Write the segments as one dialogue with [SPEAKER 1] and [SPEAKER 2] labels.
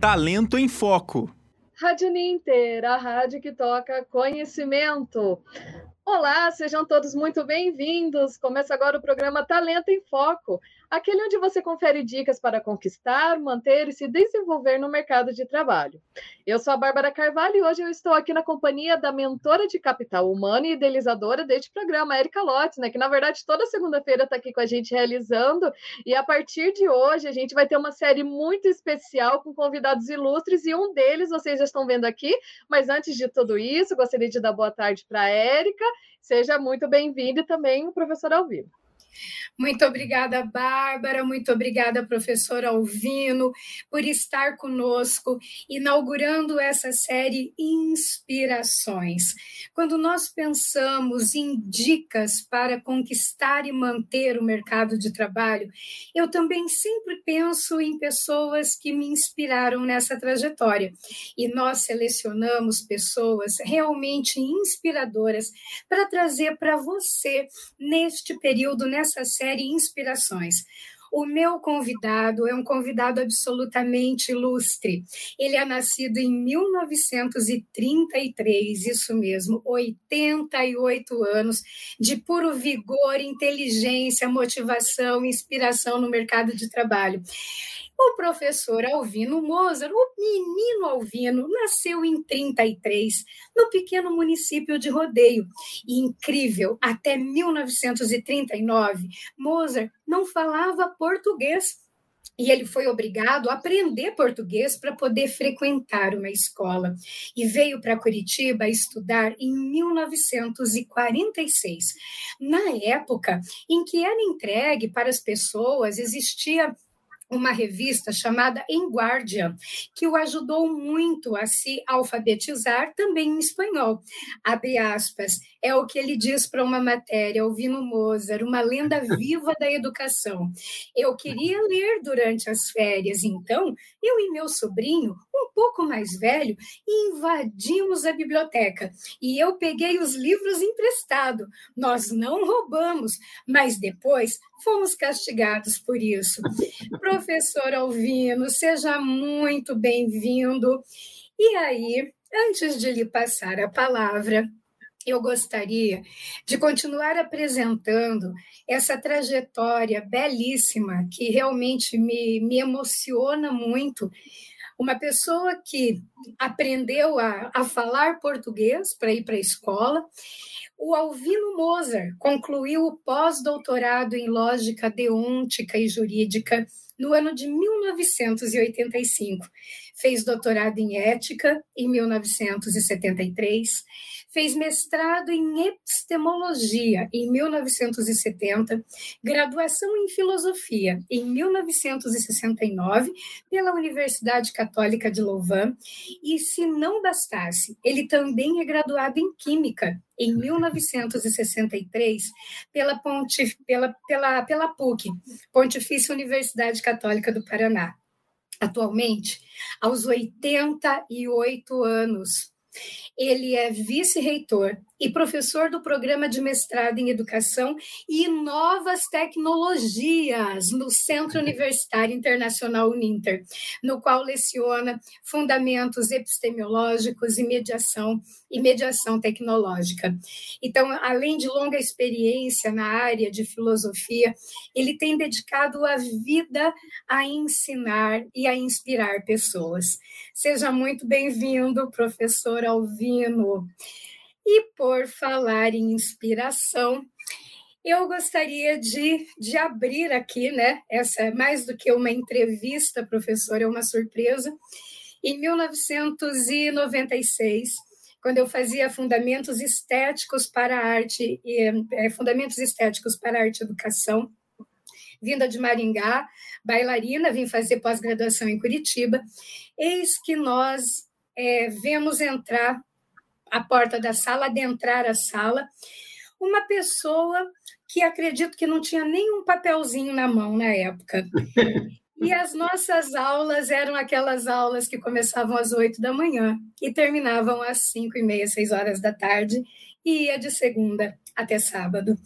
[SPEAKER 1] Talento em Foco.
[SPEAKER 2] Rádio Ninter, a rádio que toca conhecimento. Olá, sejam todos muito bem-vindos. Começa agora o programa Talento em Foco, aquele onde você confere dicas para conquistar, manter e se desenvolver no mercado de trabalho. Eu sou a Bárbara Carvalho e hoje eu estou aqui na companhia da mentora de capital humano e idealizadora deste programa, Erika Lotz, né, que na verdade toda segunda-feira está aqui com a gente realizando. E a partir de hoje a gente vai ter uma série muito especial com convidados ilustres e um deles vocês já estão vendo aqui. Mas antes de tudo isso, gostaria de dar boa tarde para a Érica. Seja muito bem-vindo e também o professor Alvino.
[SPEAKER 3] Muito obrigada, Bárbara, muito obrigada, professor Alvino, por estar conosco, inaugurando essa série Inspirações. Quando nós pensamos em dicas para conquistar e manter o mercado de trabalho, eu também sempre penso em pessoas que me inspiraram nessa trajetória. E nós selecionamos pessoas realmente inspiradoras para trazer para você, neste período, nessa série série Inspirações. O meu convidado é um convidado absolutamente ilustre. Ele é nascido em 1933, isso mesmo, 88 anos, de puro vigor, inteligência, motivação, inspiração no mercado de trabalho. O professor Alvino Mozart, o menino Alvino, nasceu em 33, no pequeno município de Rodeio. E incrível, até 1939, Mozart não falava português. E ele foi obrigado a aprender português para poder frequentar uma escola. E veio para Curitiba estudar em 1946. Na época em que era entregue para as pessoas, existia uma revista chamada Em Guardia, que o ajudou muito a se alfabetizar também em espanhol. Abre aspas, é o que ele diz para uma matéria, ouvindo Mozart, uma lenda viva da educação. Eu queria ler durante as férias, então eu e meu sobrinho, um pouco mais velho, invadimos a biblioteca e eu peguei os livros emprestados. Nós não roubamos, mas depois fomos castigados por isso. Professor Alvino, seja muito bem-vindo. E aí, antes de lhe passar a palavra, eu gostaria de continuar apresentando essa trajetória belíssima que realmente me, me emociona muito. Uma pessoa que aprendeu a, a falar português para ir para a escola. O Alvino Mozart concluiu o pós-doutorado em lógica deôntica e jurídica no ano de 1985. Fez doutorado em ética em 1973 fez mestrado em epistemologia em 1970, graduação em filosofia em 1969 pela Universidade Católica de Louvain, e se não bastasse, ele também é graduado em química em 1963 pela, pela, pela, pela PUC, Pontifícia Universidade Católica do Paraná. Atualmente, aos 88 anos, ele é vice-reitor e professor do programa de mestrado em Educação e Novas Tecnologias no Centro Universitário Internacional Uninter, no qual leciona fundamentos epistemológicos e mediação e mediação tecnológica. Então, além de longa experiência na área de filosofia, ele tem dedicado a vida a ensinar e a inspirar pessoas. Seja muito bem-vindo, professor Alvino. E por falar em inspiração, eu gostaria de, de abrir aqui, né? Essa é mais do que uma entrevista, professor, é uma surpresa. Em 1996, quando eu fazia fundamentos estéticos para a arte, é, fundamentos estéticos para a arte e educação, vinda de Maringá, bailarina, vim fazer pós-graduação em Curitiba, eis que nós é, vemos entrar a porta da sala, adentrar a sala, uma pessoa que acredito que não tinha nenhum papelzinho na mão na época. E as nossas aulas eram aquelas aulas que começavam às oito da manhã e terminavam às cinco e meia, seis horas da tarde, e ia de segunda até sábado.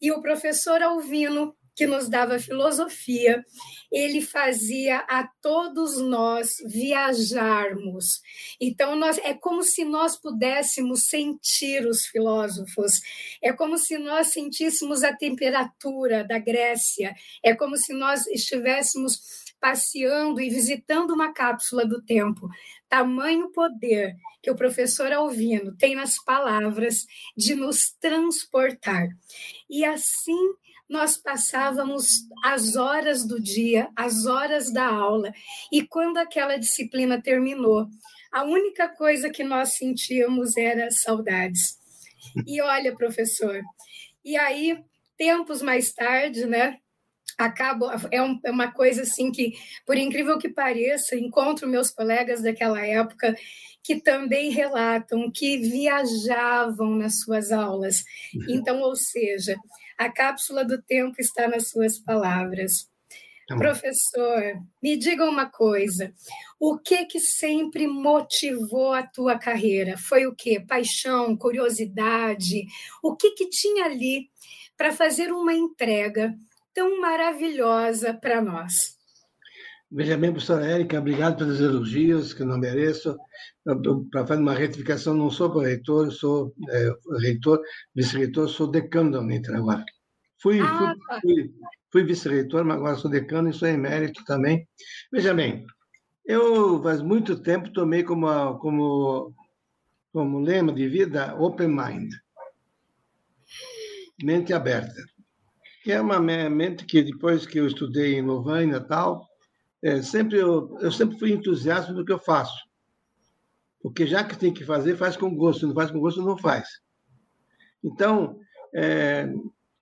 [SPEAKER 3] E o professor Alvino que nos dava filosofia, ele fazia a todos nós viajarmos. Então, nós, é como se nós pudéssemos sentir os filósofos, é como se nós sentíssemos a temperatura da Grécia, é como se nós estivéssemos passeando e visitando uma cápsula do tempo. Tamanho poder que o professor Alvino tem nas palavras de nos transportar. E assim nós passávamos as horas do dia, as horas da aula, e quando aquela disciplina terminou, a única coisa que nós sentíamos era saudades. E olha, professor, e aí, tempos mais tarde, né? Acabo, é, um, é uma coisa assim que, por incrível que pareça, encontro meus colegas daquela época que também relatam que viajavam nas suas aulas. Então, ou seja, a cápsula do tempo está nas suas palavras. Tá Professor, me diga uma coisa. O que que sempre motivou a tua carreira? Foi o quê? Paixão, curiosidade? O que que tinha ali para fazer uma entrega tão maravilhosa para nós?
[SPEAKER 1] Veja bem, professora Érica, obrigado pelos elogios, que não mereço. Para fazer uma retificação, não sou reitor, sou é, reitor, vice-reitor, sou decano da Uninter agora. Fui, ah, fui, tá. fui, fui vice-reitor, mas agora sou decano e sou emérito também. Veja bem, eu faz muito tempo tomei como, como, como lema de vida open mind, mente aberta. Que é uma mente que depois que eu estudei em Louvain, Natal, é, sempre eu, eu sempre fui entusiasta do que eu faço. Porque já que tem que fazer, faz com gosto. Não faz com gosto, não faz. Então, é,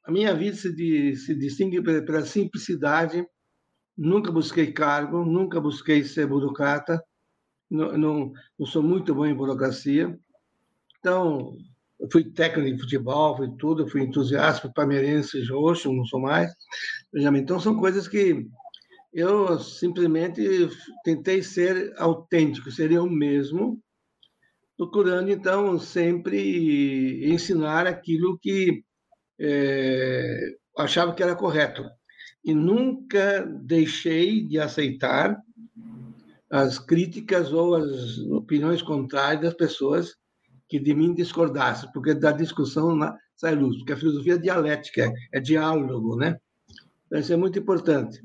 [SPEAKER 1] a minha vida se, se distingue pela simplicidade. Nunca busquei cargo, nunca busquei ser burocrata. Não, não, não sou muito bom em burocracia. Então, fui técnico de futebol, fui tudo, fui entusiasta, fui palmeirense, roxo, não sou mais. Então, são coisas que eu simplesmente tentei ser autêntico, seria o mesmo, procurando então sempre ensinar aquilo que é, achava que era correto. E nunca deixei de aceitar as críticas ou as opiniões contrárias das pessoas que de mim discordassem, porque da discussão sai luz, porque a filosofia é dialética, é, é diálogo, né? Então, isso é muito importante.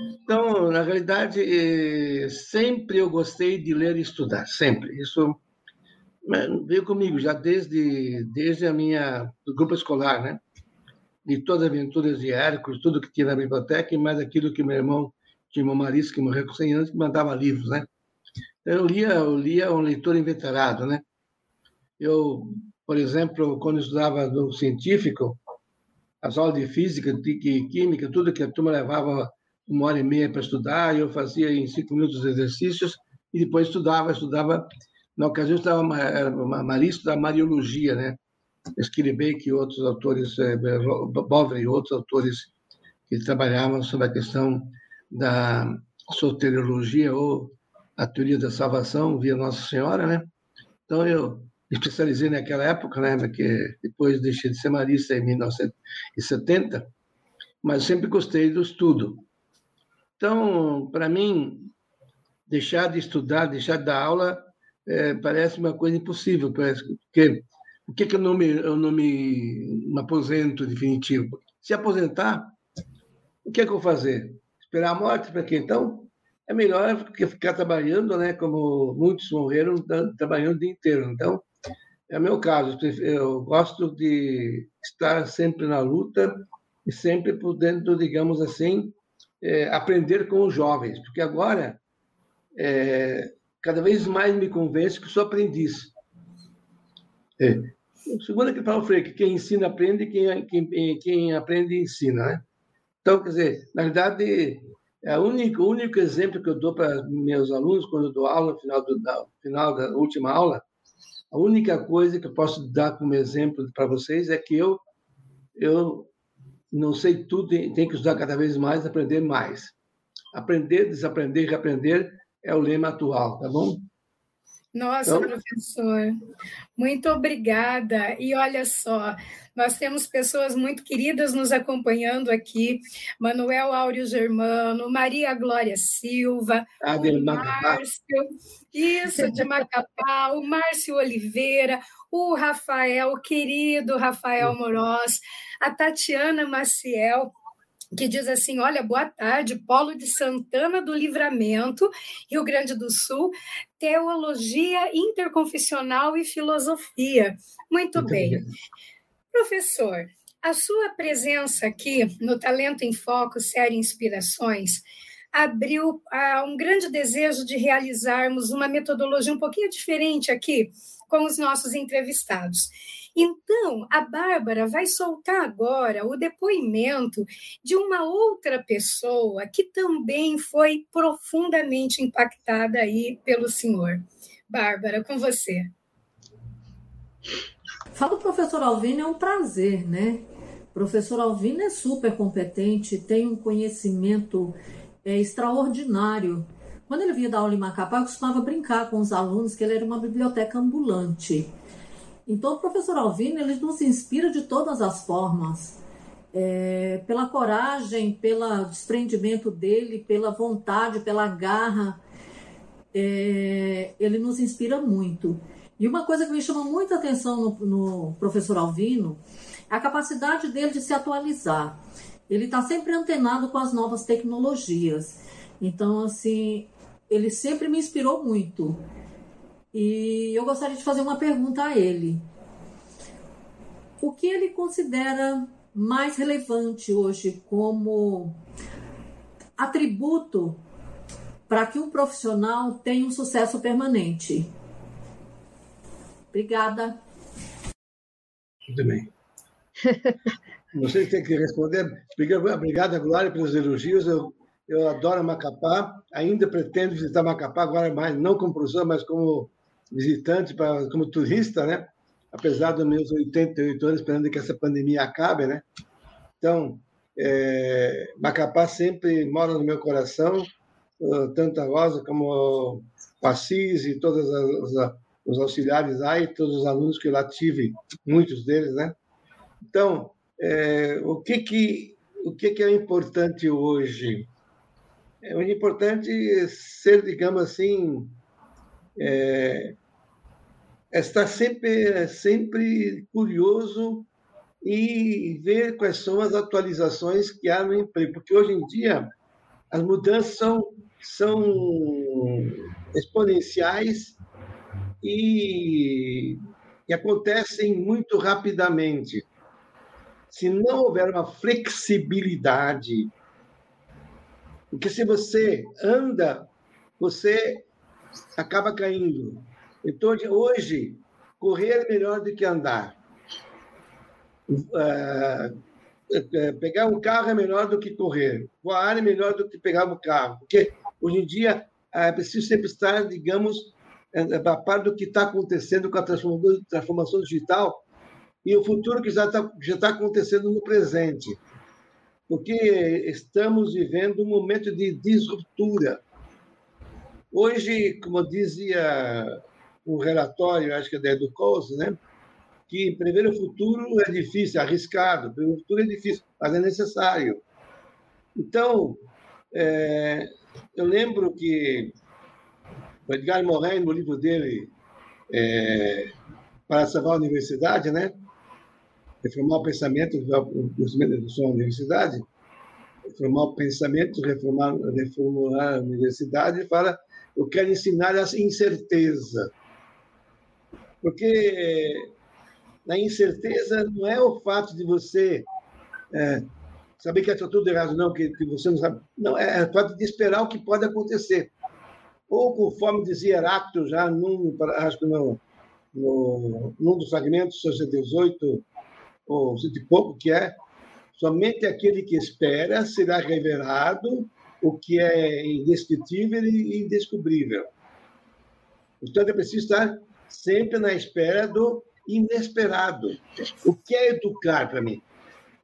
[SPEAKER 1] Então, na realidade, eh, sempre eu gostei de ler e estudar, sempre. Isso veio comigo já desde desde a minha do grupo escolar, né? De todas as aventuras de Hércules, tudo que tinha na biblioteca e mais aquilo que meu irmão tinha uma Marisa que morreu com 100 anos que mandava livros, né? Então, eu lia, eu lia um leitor inveterado, né? Eu, por exemplo, quando estudava no científico, as aulas de física, de química, tudo que a turma levava uma hora e meia para estudar, eu fazia em cinco minutos os exercícios e depois estudava, estudava. Na ocasião, estava Marista da Mariologia, né? Esquilibeck e outros autores, é, Bovre e outros autores que trabalhavam sobre a questão da soteriologia ou a teoria da salvação via Nossa Senhora, né? Então, eu especializei naquela época, né? Porque depois deixei de ser marista em 1970, mas sempre gostei do estudo. Então, para mim, deixar de estudar, deixar de dar aula, é, parece uma coisa impossível, parece, porque por que, que eu não me, eu não me, me aposento definitivo? Se aposentar, o que é que eu vou fazer? Esperar a morte para quê? Então, é melhor ficar trabalhando, né? Como muitos morreram trabalhando o dia inteiro. Então, é o meu caso. Eu gosto de estar sempre na luta e sempre podendo, digamos assim, é, aprender com os jovens, porque agora é, cada vez mais me convence que sou aprendiz. É. Segundo que Paulo Freire, que quem ensina aprende, quem, quem, quem aprende ensina, né? Então, quer dizer, na verdade, é o único, o único exemplo que eu dou para meus alunos quando eu dou aula no final, do, da, final da última aula, a única coisa que eu posso dar como exemplo para vocês é que eu, eu não sei tudo, tem, que estudar cada vez mais, aprender mais. Aprender, desaprender, reaprender é o lema atual, tá bom?
[SPEAKER 3] Nossa, então... professor, muito obrigada. E olha só, nós temos pessoas muito queridas nos acompanhando aqui: Manuel Áureo Germano, Maria Glória Silva,
[SPEAKER 1] ah,
[SPEAKER 3] o Márcio, isso, de Macapá, o Márcio Oliveira, o Rafael, o querido Rafael Moroz, a Tatiana Maciel que diz assim: Olha, boa tarde, Polo de Santana do Livramento, Rio Grande do Sul, Teologia Interconfessional e Filosofia. Muito, Muito bem. bem. Professor, a sua presença aqui no Talento em Foco, série Inspirações, abriu uh, um grande desejo de realizarmos uma metodologia um pouquinho diferente aqui com os nossos entrevistados. Então, a Bárbara vai soltar agora o depoimento de uma outra pessoa que também foi profundamente impactada aí pelo senhor. Bárbara, com você.
[SPEAKER 4] Fala, professor Alvino, é um prazer, né? Professor Alvino é super competente, tem um conhecimento é, extraordinário. Quando ele vinha dar aula em Macapá, eu costumava brincar com os alunos que ele era uma biblioteca ambulante. Então, o professor Alvino ele nos inspira de todas as formas, é, pela coragem, pelo desprendimento dele, pela vontade, pela garra. É, ele nos inspira muito. E uma coisa que me chama muita atenção no, no professor Alvino é a capacidade dele de se atualizar. Ele está sempre antenado com as novas tecnologias. Então, assim, ele sempre me inspirou muito. E eu gostaria de fazer uma pergunta a ele. O que ele considera mais relevante hoje como atributo para que um profissional tenha um sucesso permanente? Obrigada.
[SPEAKER 1] Muito bem. Se tem que responder. Obrigada, Glória, pelos elogios. Eu, eu adoro Macapá. Ainda pretendo visitar Macapá, agora mais, não como professor, mas como visitante, pra, como turista, né? Apesar dos meus 88 anos, esperando que essa pandemia acabe, né? Então, é, Macapá sempre mora no meu coração, tanto a Rosa como o Assis e todos os auxiliares lá e todos os alunos que eu lá tive, muitos deles, né? Então, é, o que que o que que é importante hoje? É importante ser, digamos assim, é, estar sempre, sempre curioso e ver quais são as atualizações que há no emprego, porque hoje em dia as mudanças são, são exponenciais e, e acontecem muito rapidamente. Se não houver uma flexibilidade, porque se você anda, você acaba caindo. Então, hoje, correr é melhor do que andar. Uh, pegar um carro é melhor do que correr. Voar é melhor do que pegar um carro. Porque, hoje em dia, é preciso sempre estar, digamos, a par do que está acontecendo com a transformação digital e o futuro que já está já tá acontecendo no presente. Porque estamos vivendo um momento de disruptura. Hoje, como dizia um relatório, acho que é da Educose, né? que prever o futuro é difícil, é arriscado, prever o futuro é difícil, mas é necessário. Então, é, eu lembro que o Edgar Morin, no livro dele, é, Para Salvar a Universidade, né? reformar o pensamento, da sua universidade, reformar o pensamento, reformar, reformular a universidade, fala, eu quero ensinar a incerteza. Porque na incerteza não é o fato de você é, saber que está tudo errado, não, que, que, você não sabe. Não, é, é o fato de esperar o que pode acontecer. Ou, conforme dizia Heráclito, já num, acho que no, no, num dos fragmentos, 18 ou cento e pouco, que é somente aquele que espera será revelado o que é indescritível e indescobrível. Portanto, é preciso estar sempre na espera do inesperado. O que é educar para mim?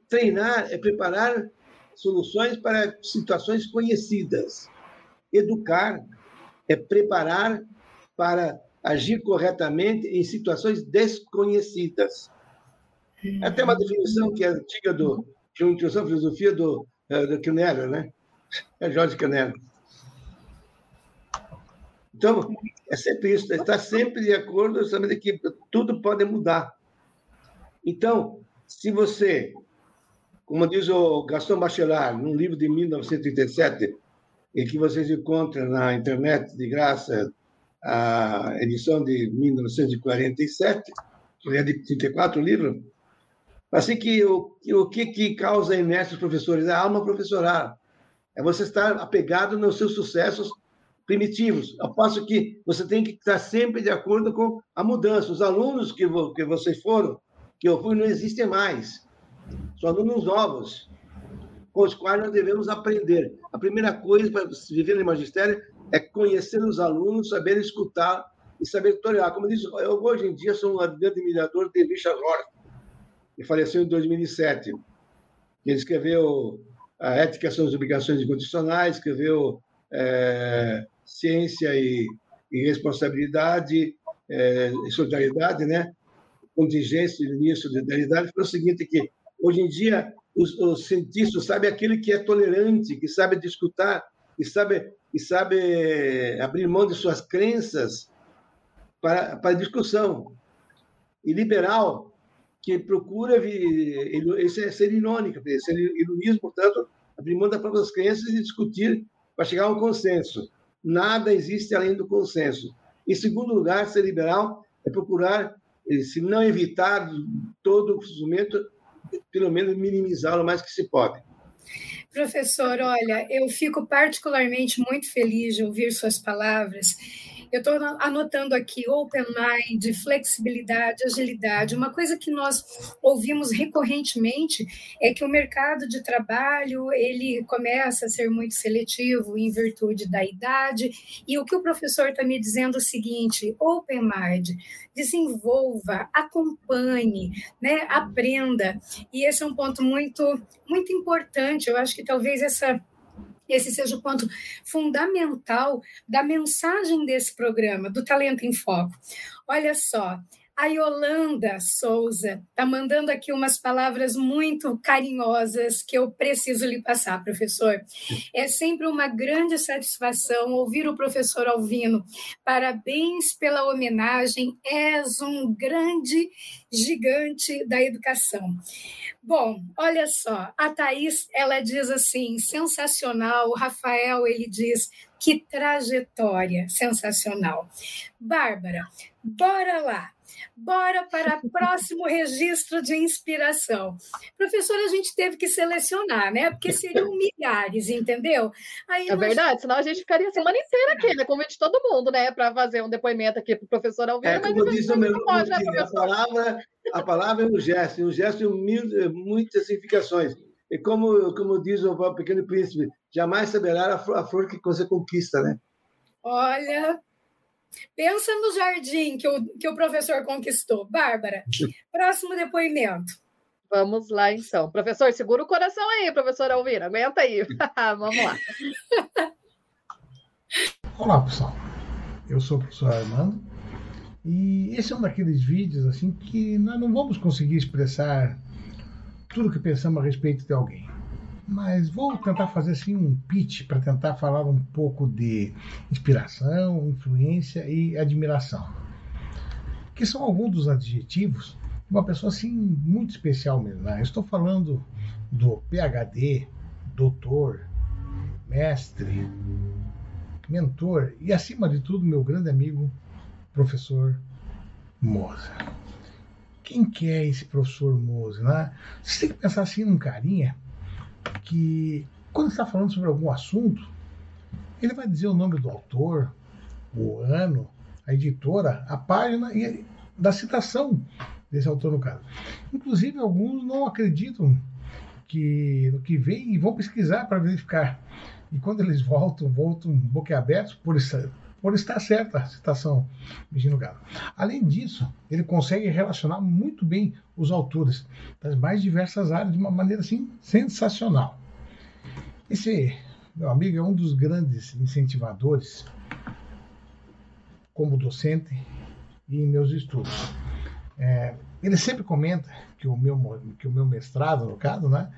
[SPEAKER 1] Treinar é preparar soluções para situações conhecidas. Educar é preparar para agir corretamente em situações desconhecidas. É até uma definição que é antiga do, de uma introdução à filosofia do, uh, do né? É Jorge Cunero. Então, é sempre isso, estar sempre de acordo, sabendo que tudo pode mudar. Então, se você, como diz o Gaston Bachelard, num livro de 1937, em que vocês encontram na internet de graça a edição de 1947, que é de 34 livros, assim que o, o que, que causa inércia aos professores? É a alma professoral. É você estar apegado nos seus sucessos primitivos. Ao passo que você tem que estar sempre de acordo com a mudança. Os alunos que, vo, que vocês foram, que eu fui, não existem mais. São alunos novos, com os quais nós devemos aprender. A primeira coisa para viver no magistério é conhecer os alunos, saber escutar e saber tutoriar. Como eu disse, eu hoje em dia sou um admirador de Richard Rohr, que faleceu em 2007. Ele escreveu A Ética são as Obrigações Incondicionais, escreveu é, Ciência e, e Responsabilidade é, e Solidariedade, né? Contingência e solidariedade, foi o seguinte, que hoje em dia os, os cientistas sabem aquele que é tolerante, que sabe discutir, que sabe e sabe eh, abrir mão de suas crenças para, para discussão. E liberal, que procura, esse é ser irônico, ser ironismo, portanto, abrir mão das próprias crenças e discutir para chegar a um consenso. Nada existe além do consenso. Em segundo lugar, ser liberal é procurar, eh, se não evitar todo o sofrimento, pelo menos minimizá-lo o mais que se pode.
[SPEAKER 3] Professor, olha, eu fico particularmente muito feliz de ouvir suas palavras. Eu estou anotando aqui open mind, flexibilidade, agilidade. Uma coisa que nós ouvimos recorrentemente é que o mercado de trabalho ele começa a ser muito seletivo em virtude da idade. E o que o professor está me dizendo é o seguinte: open mind, desenvolva, acompanhe, né, aprenda. E esse é um ponto muito muito importante. Eu acho que talvez essa esse seja o ponto fundamental da mensagem desse programa, do Talento em Foco. Olha só, a Yolanda Souza está mandando aqui umas palavras muito carinhosas que eu preciso lhe passar, professor. É sempre uma grande satisfação ouvir o professor Alvino. Parabéns pela homenagem, és um grande gigante da educação. Bom, olha só, a Thaís, ela diz assim, sensacional, o Rafael, ele diz, que trajetória sensacional. Bárbara, bora lá, Bora para o próximo registro de inspiração. Professora, a gente teve que selecionar, né? Porque seriam milhares, entendeu?
[SPEAKER 2] Aí é verdade, senão a gente ficaria a semana inteira aqui, né? Convite todo mundo, né? Para fazer um depoimento aqui para o professor Alvino.
[SPEAKER 1] É, como diz o meu, pode, né, a, palavra, a palavra é um gesto, um gesto de mil, muitas significações. E como, como diz o Pequeno Príncipe, jamais saberá a flor que você conquista, né?
[SPEAKER 3] Olha, Pensa no jardim que o, que o professor conquistou. Bárbara, próximo depoimento.
[SPEAKER 2] Vamos lá, então. Professor, segura o coração aí, professor Alvira. Aguenta aí. Vamos lá.
[SPEAKER 5] Olá, pessoal. Eu sou o professor Armando. E esse é um daqueles vídeos assim que nós não vamos conseguir expressar tudo que pensamos a respeito de alguém mas vou tentar fazer assim um pitch para tentar falar um pouco de inspiração, influência e admiração, que são alguns dos adjetivos de uma pessoa assim muito especial mesmo. Né? estou falando do PhD, doutor, mestre, mentor e acima de tudo meu grande amigo, professor Moza. Quem que é esse professor Moza? Né? Você tem que pensar assim num carinha que quando está falando sobre algum assunto, ele vai dizer o nome do autor, o ano, a editora, a página e da citação desse autor no caso. Inclusive alguns não acreditam que no que vem e vão pesquisar para verificar. E quando eles voltam, voltam boquiabertos por estar, por estar certa a citação do Galo. Além disso, ele consegue relacionar muito bem os autores das mais diversas áreas de uma maneira assim sensacional. Esse meu amigo é um dos grandes incentivadores como docente e em meus estudos. É, ele sempre comenta que o meu que o meu mestrado, no caso, né,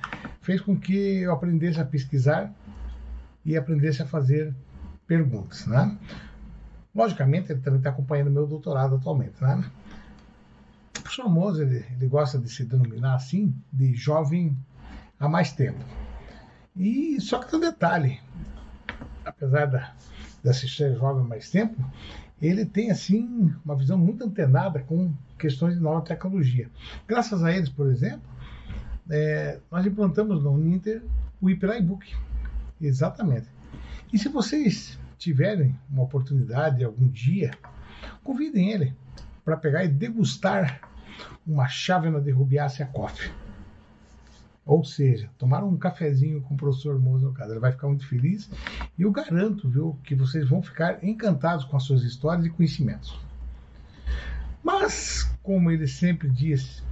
[SPEAKER 5] fez com que eu aprendesse a pesquisar e aprendesse a fazer perguntas, né? Logicamente, ele também está acompanhando meu doutorado atualmente, né? O professor Moser, ele, ele gosta de se denominar assim, de jovem há mais tempo. E só que tem um detalhe, apesar da, de assistir jovem há mais tempo, ele tem assim uma visão muito antenada com questões de nova tecnologia. Graças a eles, por exemplo, é, nós implantamos no Uninter o HyperIBook. Exatamente. E se vocês tiverem uma oportunidade algum dia, convidem ele para pegar e degustar uma chávena de rubiácea coffee. Ou seja, tomar um cafezinho com o professor Moza no caso. Ele vai ficar muito feliz e eu garanto, viu, que vocês vão ficar encantados com as suas histórias e conhecimentos. Mas, como ele sempre diz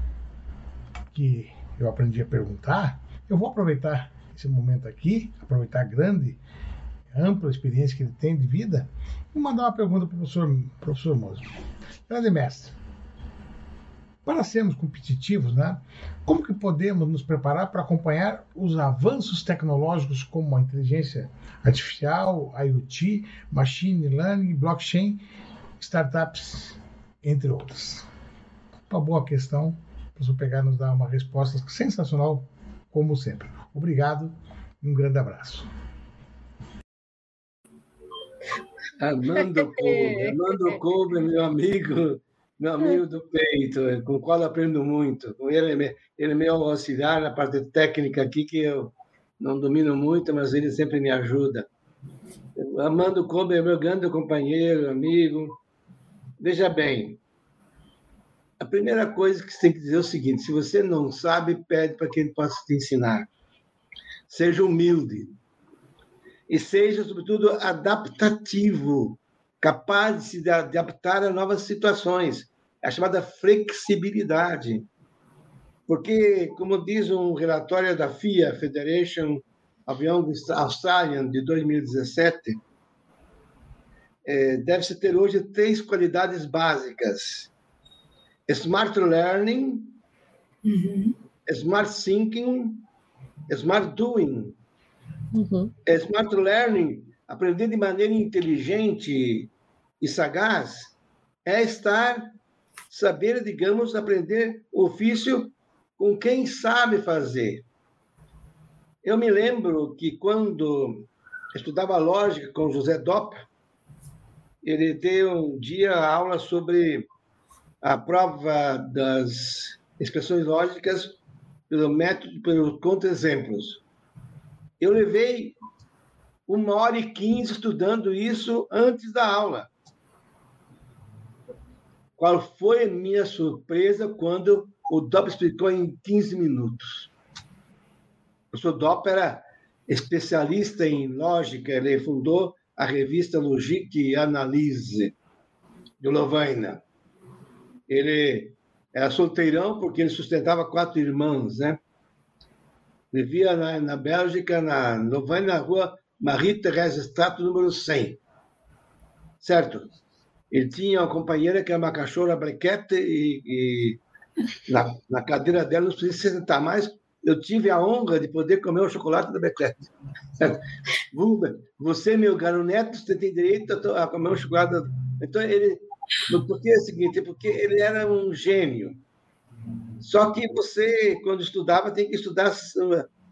[SPEAKER 5] que eu aprendi a perguntar, eu vou aproveitar esse momento aqui, aproveitar grande ampla experiência que ele tem de vida, e mandar uma pergunta para o professor, professor Moser. Grande mestre, para sermos competitivos, né, como que podemos nos preparar para acompanhar os avanços tecnológicos como a inteligência artificial, IoT, machine learning, blockchain, startups, entre outras? Uma boa questão, o professor pegar nos dar uma resposta sensacional, como sempre. Obrigado e um grande abraço.
[SPEAKER 1] Armando Kobe, Armando Kobe, meu amigo, meu amigo do peito, com o qual aprendo muito. Ele, ele é meu auxiliar na parte técnica aqui, que eu não domino muito, mas ele sempre me ajuda. Armando Kobe é meu grande companheiro, amigo. Veja bem, a primeira coisa que você tem que dizer é o seguinte: se você não sabe, pede para que ele possa te ensinar. Seja humilde e seja, sobretudo, adaptativo, capaz de se adaptar a novas situações, a chamada flexibilidade. Porque, como diz um relatório da FIA, Federation of Young Australian, de 2017, é, deve-se ter hoje três qualidades básicas: smart learning, uhum. smart thinking, smart doing. Uhum. É, smart learning, aprender de maneira inteligente e sagaz, é estar, saber, digamos, aprender ofício com quem sabe fazer. Eu me lembro que quando estudava lógica com José Dopp, ele deu um dia aula sobre a prova das expressões lógicas pelo método, pelos contra-exemplos. Eu levei uma hora e quinze estudando isso antes da aula. Qual foi a minha surpresa quando o Dopp explicou em 15 minutos? O professor Dopp era especialista em lógica, ele fundou a revista Logique Analyse, de Lovaina. Ele era solteirão porque ele sustentava quatro irmãs, né? Vivia na, na Bélgica, na Louvain, na rua Marie-Thérèse Strato, número 100. Certo? Ele tinha uma companheira que era uma cachorra brequete e, e na, na, cadeira dela não precisava sentar mais. Eu tive a honra de poder comer o chocolate da Becquete. Você, meu garoto neto, você tem direito a comer o chocolate. Então, ele. Porque é o seguinte, porque ele era um gênio. Só que você, quando estudava, tem que estudar.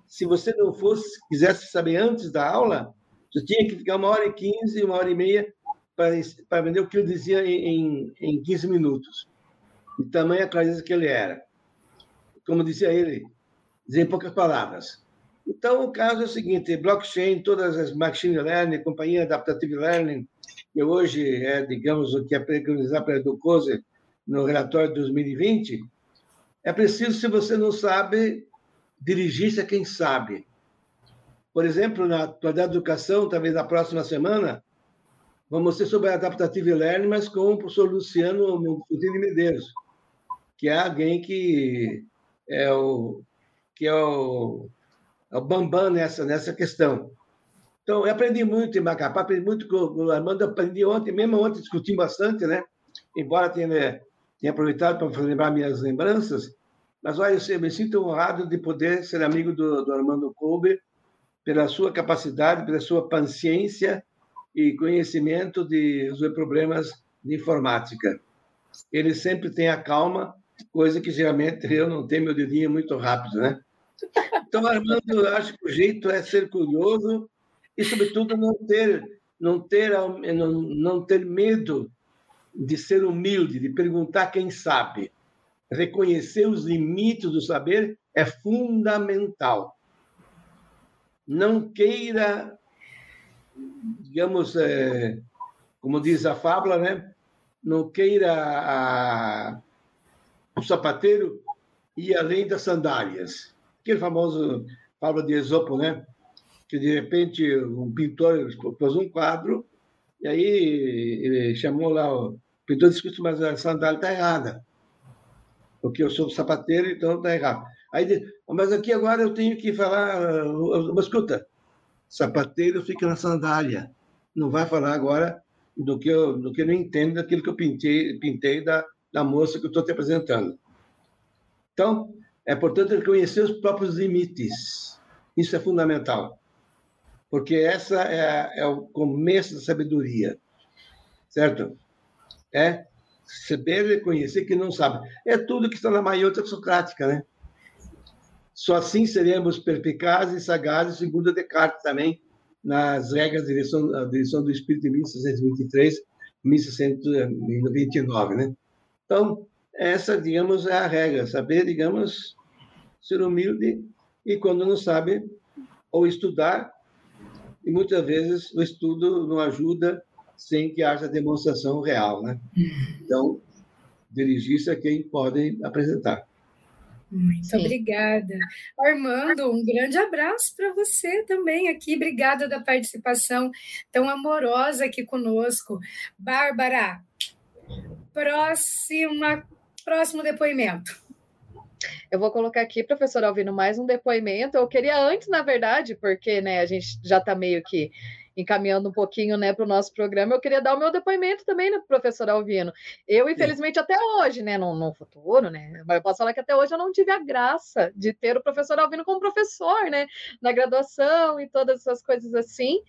[SPEAKER 1] Se você não fosse, quisesse saber antes da aula, você tinha que ficar uma hora e quinze, uma hora e meia para, aprender o que eu dizia em, em 15 minutos. E tamanha clareza que ele era. Como dizia ele, dizer em poucas palavras. Então, o caso é o seguinte: blockchain, todas as machine learning, companhia adaptative learning, que hoje é, digamos, o que é preconizado pela Educose no relatório de 2020, é preciso, se você não sabe, dirigir-se a quem sabe. Por exemplo, na atualidade da educação, talvez na próxima semana, vamos ser sobre Adaptative Learning, mas com o professor Luciano de Medeiros, que é alguém que é o, que é o, é o bambam nessa, nessa questão. Então, eu aprendi muito em Macapá, aprendi muito com o Armando, aprendi ontem, mesmo ontem discuti bastante, né? Embora tenha, tenha aproveitado para lembrar minhas lembranças, mas olha, eu me sinto honrado de poder ser amigo do, do Armando Kobe, pela sua capacidade, pela sua paciência e conhecimento de resolver problemas de informática. Ele sempre tem a calma, coisa que geralmente eu não tenho, meu dedinho muito rápido, né? Então, Armando, acho que o jeito é ser curioso e, sobretudo, não ter, não ter, não, não ter medo de ser humilde, de perguntar quem sabe. Reconhecer os limites do saber é fundamental. Não queira digamos, é, como diz a fábula, né? não queira a, o sapateiro ir além das sandálias. Aquele famoso fábula de Esopo, né? que de repente um pintor pôs um quadro e aí ele chamou lá o pintor disse mas a sandália está errada porque eu sou sapateiro então está errado aí mas aqui agora eu tenho que falar mas escuta sapateiro fica na sandália. Não vai falar agora do que eu, do que eu não entendo daquilo que eu pintei, pintei da, da moça que eu estou te apresentando. Então, é importante reconhecer os próprios limites. Isso é fundamental. Porque essa é, é o começo da sabedoria. Certo? É saber reconhecer que não sabe. É tudo que está na maiota socrática, né? Só assim seremos perspicazes e sagazes, segundo Descartes também, nas regras de direção, direção do Espírito de 1623, 1629, né? Então, essa, digamos, é a regra, saber, digamos, ser humilde e, quando não sabe, ou estudar, e muitas vezes o estudo não ajuda sem que haja demonstração real, né? Então, dirigir-se a quem podem apresentar.
[SPEAKER 3] Muito Sim. obrigada. Armando, um grande abraço para você também aqui. Obrigada da participação tão amorosa aqui conosco. Bárbara, próxima, próximo depoimento.
[SPEAKER 2] Eu vou colocar aqui, professor Alvino, mais um depoimento. Eu queria antes, na verdade, porque né, a gente já está meio que encaminhando um pouquinho né, para o nosso programa, eu queria dar o meu depoimento também, né, professor Alvino. Eu, infelizmente, até hoje, né, no, no, futuro, né, mas eu posso falar que até hoje eu não tive a graça de ter o professor Alvino como professor, né, na graduação e todas essas coisas assim.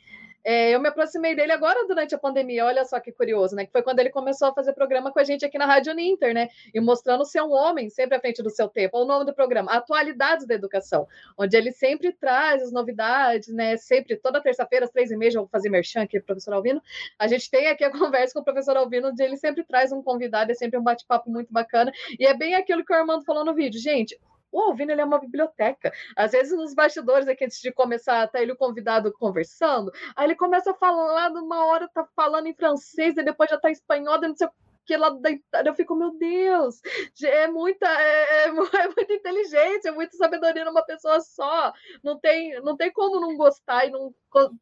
[SPEAKER 2] É, eu me aproximei dele agora durante a pandemia, olha só que curioso, né? Que foi quando ele começou a fazer programa com a gente aqui na Rádio Ninter, né? E mostrando ser um homem sempre à frente do seu tempo. o nome do programa, Atualidades da Educação, onde ele sempre traz as novidades, né? Sempre, toda terça-feira, às três e meia, eu vou fazer merchan aqui, professor Alvino. A gente tem aqui a conversa com o professor Alvino, onde ele sempre traz um convidado, é sempre um bate-papo muito bacana. E é bem aquilo que o Armando falou no vídeo. Gente, o Alvino ele é uma biblioteca. Às vezes, nos bastidores, aqui antes de começar, tá ele o convidado conversando, aí ele começa a falar, numa hora tá falando em francês, e depois já tá em espanhol, não sei que lá da Itália eu fico, meu Deus, é muita, é, é, é, muita inteligência, é muita sabedoria numa pessoa só. Não tem, não tem como não gostar e não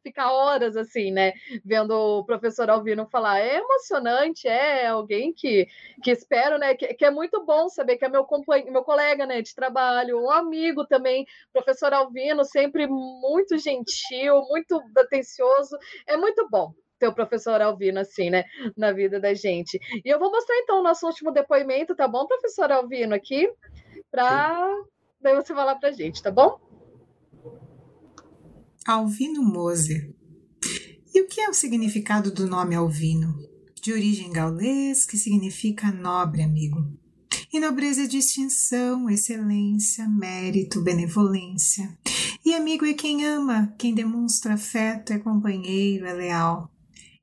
[SPEAKER 2] ficar horas assim, né? Vendo o professor Alvino falar. É emocionante, é alguém que, que espero, né? Que, que é muito bom saber que é meu companheiro, meu colega né, de trabalho, um amigo também, professor Alvino, sempre muito gentil, muito atencioso. É muito bom ter o professor Alvino assim, né, na vida da gente. E eu vou mostrar então o nosso último depoimento, tá bom, professor Alvino, aqui, para daí você falar para a gente, tá bom?
[SPEAKER 6] Alvino Moser. E o que é o significado do nome Alvino? De origem gaulês, que significa nobre amigo. E nobreza é distinção, excelência, mérito, benevolência. E amigo é quem ama, quem demonstra afeto, é companheiro, é leal.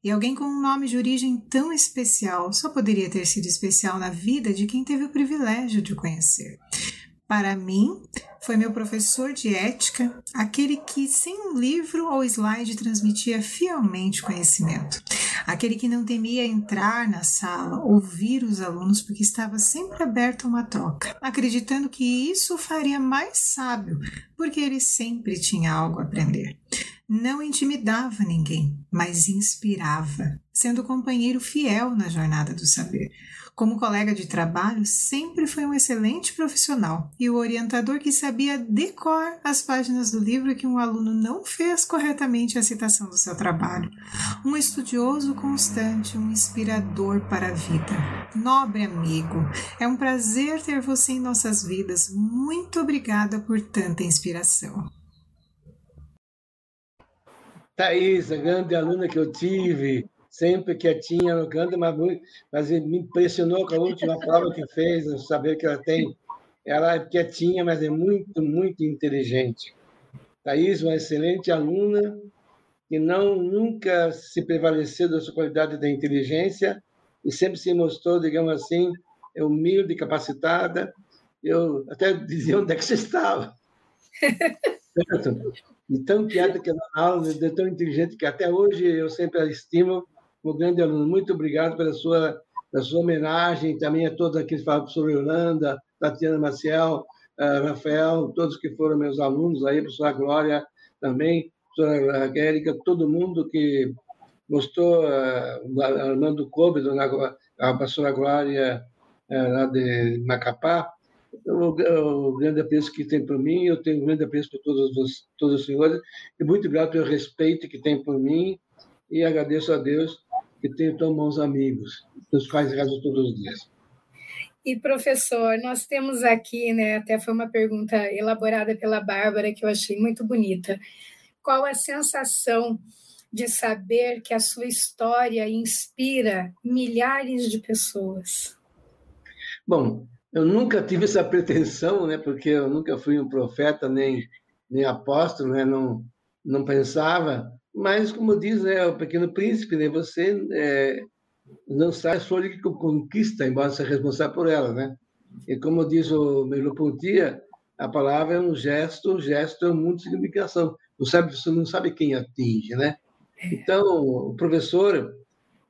[SPEAKER 6] E alguém com um nome de origem tão especial só poderia ter sido especial na vida de quem teve o privilégio de o conhecer. Para mim, foi meu professor de ética, aquele que, sem um livro ou slide, transmitia fielmente conhecimento. Aquele que não temia entrar na sala, ouvir os alunos, porque estava sempre aberto a uma troca, acreditando que isso o faria mais sábio, porque ele sempre tinha algo a aprender. Não intimidava ninguém, mas inspirava, sendo companheiro fiel na jornada do saber. Como colega de trabalho, sempre foi um excelente profissional e o orientador que sabia decor as páginas do livro que um aluno não fez corretamente a citação do seu trabalho. Um estudioso constante, um inspirador para a vida. Nobre amigo, é um prazer ter você em nossas vidas. Muito obrigada por tanta inspiração.
[SPEAKER 1] Thaís, a grande aluna que eu tive, sempre quietinha no canto, mas, mas me impressionou com a última prova que fez, saber que ela tem. Ela é quietinha, mas é muito, muito inteligente. Thaís, uma excelente aluna, que não nunca se prevaleceu da sua qualidade da inteligência e sempre se mostrou, digamos assim, humilde, capacitada. Eu até dizia onde é que você estava. certo? E tão quieta que na aula, tão inteligente que até hoje eu sempre a estimo um grande aluno. Muito obrigado pela sua, pela sua homenagem, também a todos aqueles que falam sobre Yolanda, Tatiana Maciel, uh, Rafael, todos que foram meus alunos aí, professora Glória também, professora Érica, todo mundo que gostou, uh, Armando Kobe, a professora Glória uh, lá de Macapá, o, o, grande apreço que tem por mim, eu tenho um grande apreço por todos os, todos os senhores, e muito grato pelo respeito que tem por mim, e agradeço a Deus que tenho tão bons amigos, dos quais rezo todos os dias.
[SPEAKER 3] E professor, nós temos aqui, né, até foi uma pergunta elaborada pela Bárbara que eu achei muito bonita. Qual a sensação de saber que a sua história inspira milhares de pessoas?
[SPEAKER 1] Bom, eu nunca tive essa pretensão, né, porque eu nunca fui um profeta nem nem apóstolo, né, não não pensava mas, como diz né, o Pequeno Príncipe, né, você é, não sai flor que conquista, embora seja responsável por ela. Né? E como diz o Merleau-Ponty, a palavra é um gesto, o gesto é um significação. Não sabe, você não sabe quem atinge. Né? Então, o professor,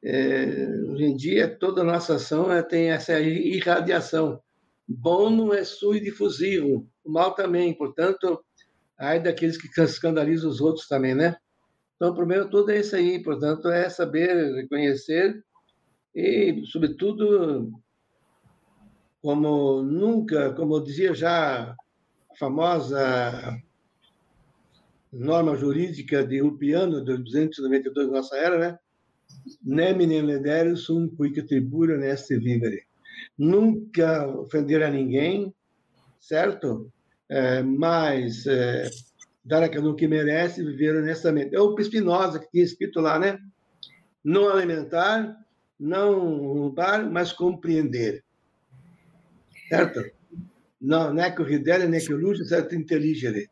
[SPEAKER 1] é, hoje em dia, toda a nossa ação tem essa irradiação. Bom não é sui difusivo, o mal também. Portanto, ai daqueles que escandalizam os outros também, né? Então, o problema todo é esse aí, portanto, é saber reconhecer e, sobretudo, como nunca, como dizia já a famosa norma jurídica de Ulpiano, de 292 da nossa era, né? Nemine ledere sum quic tribura neste vivere. Nunca ofender a ninguém, certo? É, mas é, dar aquilo que merece, viver honestamente. É o Spinoza que tinha escrito lá, né? Não alimentar, não roubar, mas compreender. Certo? Não, não é que o ridere, nem que o luxo, certo? Inteligere.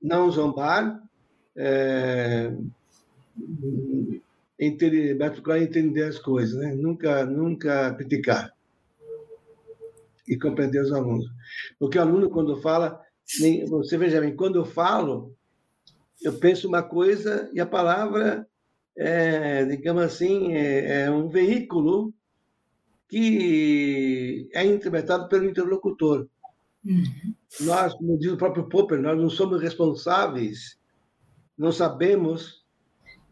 [SPEAKER 1] Não zombar, é, entender, entender as coisas, né? Nunca, nunca criticar e compreender os alunos. Porque o aluno, quando fala, nem, você veja bem, quando eu falo, eu penso uma coisa e a palavra é, digamos assim, é, é um veículo que é interpretado pelo interlocutor. Uhum. Nós, como diz o próprio Popper, nós não somos responsáveis, não sabemos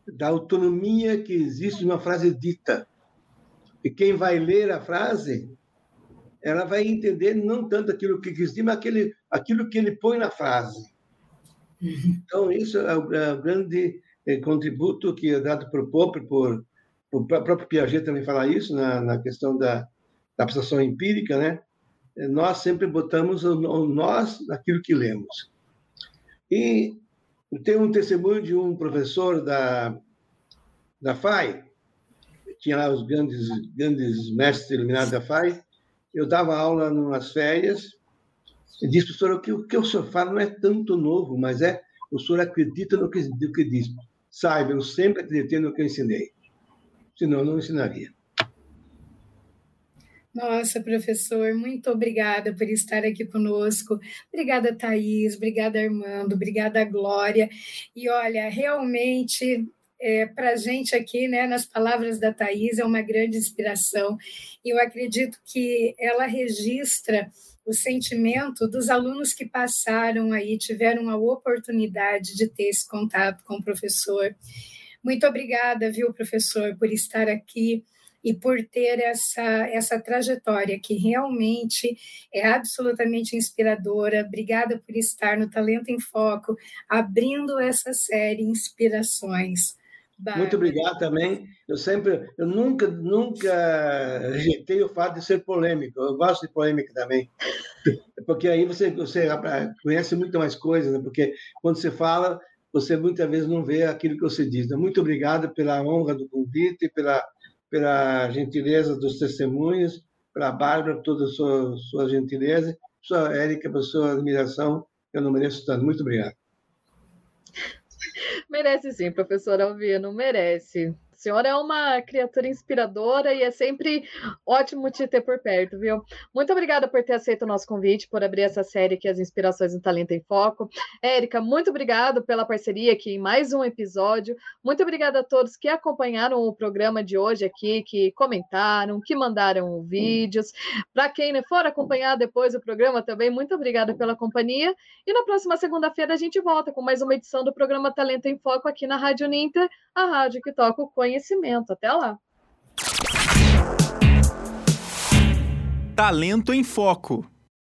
[SPEAKER 1] da autonomia que existe numa frase dita. E quem vai ler a frase ela vai entender não tanto aquilo que quis dizer, mas aquele, aquilo que ele põe na frase. Uhum. Então, isso é o, é o grande é, contributo que é dado por Popper, por, o próprio Piaget também fala isso na, na questão da, da abstração empírica, né? É, nós sempre botamos o, o nós naquilo que lemos. E tem um testemunho de um professor da, da FAI, tinha lá os grandes, grandes mestres iluminados da FAI, eu dava aula nas férias e disse, professor, que, o que o senhor fala não é tanto novo, mas é o senhor acredita no que, no que diz. Saiba, eu sempre acreditei no que eu ensinei. Senão, eu não ensinaria.
[SPEAKER 3] Nossa, professor, muito obrigada por estar aqui conosco. Obrigada, Thaís, obrigada, Armando, obrigada, Glória. E olha, realmente é, para a gente aqui, né, nas palavras da Thais, é uma grande inspiração. E eu acredito que ela registra o sentimento dos alunos que passaram aí, tiveram a oportunidade de ter esse contato com o professor. Muito obrigada, viu, professor, por estar aqui e por ter essa, essa trajetória que realmente é absolutamente inspiradora. Obrigada por estar no Talento em Foco, abrindo essa série Inspirações.
[SPEAKER 1] Muito obrigado também. Eu sempre, eu nunca, nunca rejeitei o fato de ser polêmico. Eu gosto de polêmica também, porque aí você, você conhece muito mais coisas, né? porque quando você fala, você muitas vezes não vê aquilo que você diz. Muito obrigado pela honra do convite, pela pela gentileza dos testemunhos, pela Bárbara, toda a sua, sua gentileza, sua Érica, por sua admiração. Eu não mereço tanto. Muito obrigado.
[SPEAKER 2] Merece sim, professor Alvino, merece senhora é uma criatura inspiradora e é sempre ótimo te ter por perto, viu? Muito obrigada por ter aceito o nosso convite, por abrir essa série aqui, As Inspirações em Talento em Foco. Érica, muito obrigado pela parceria aqui em mais um episódio. Muito obrigada a todos que acompanharam o programa de hoje aqui, que comentaram, que mandaram vídeos. Para quem for acompanhar depois o programa também, muito obrigada pela companhia. E na próxima segunda-feira a gente volta com mais uma edição do programa Talento em Foco aqui na Rádio Ninter, a rádio que toca o conhecimento. Até lá!
[SPEAKER 7] Talento em Foco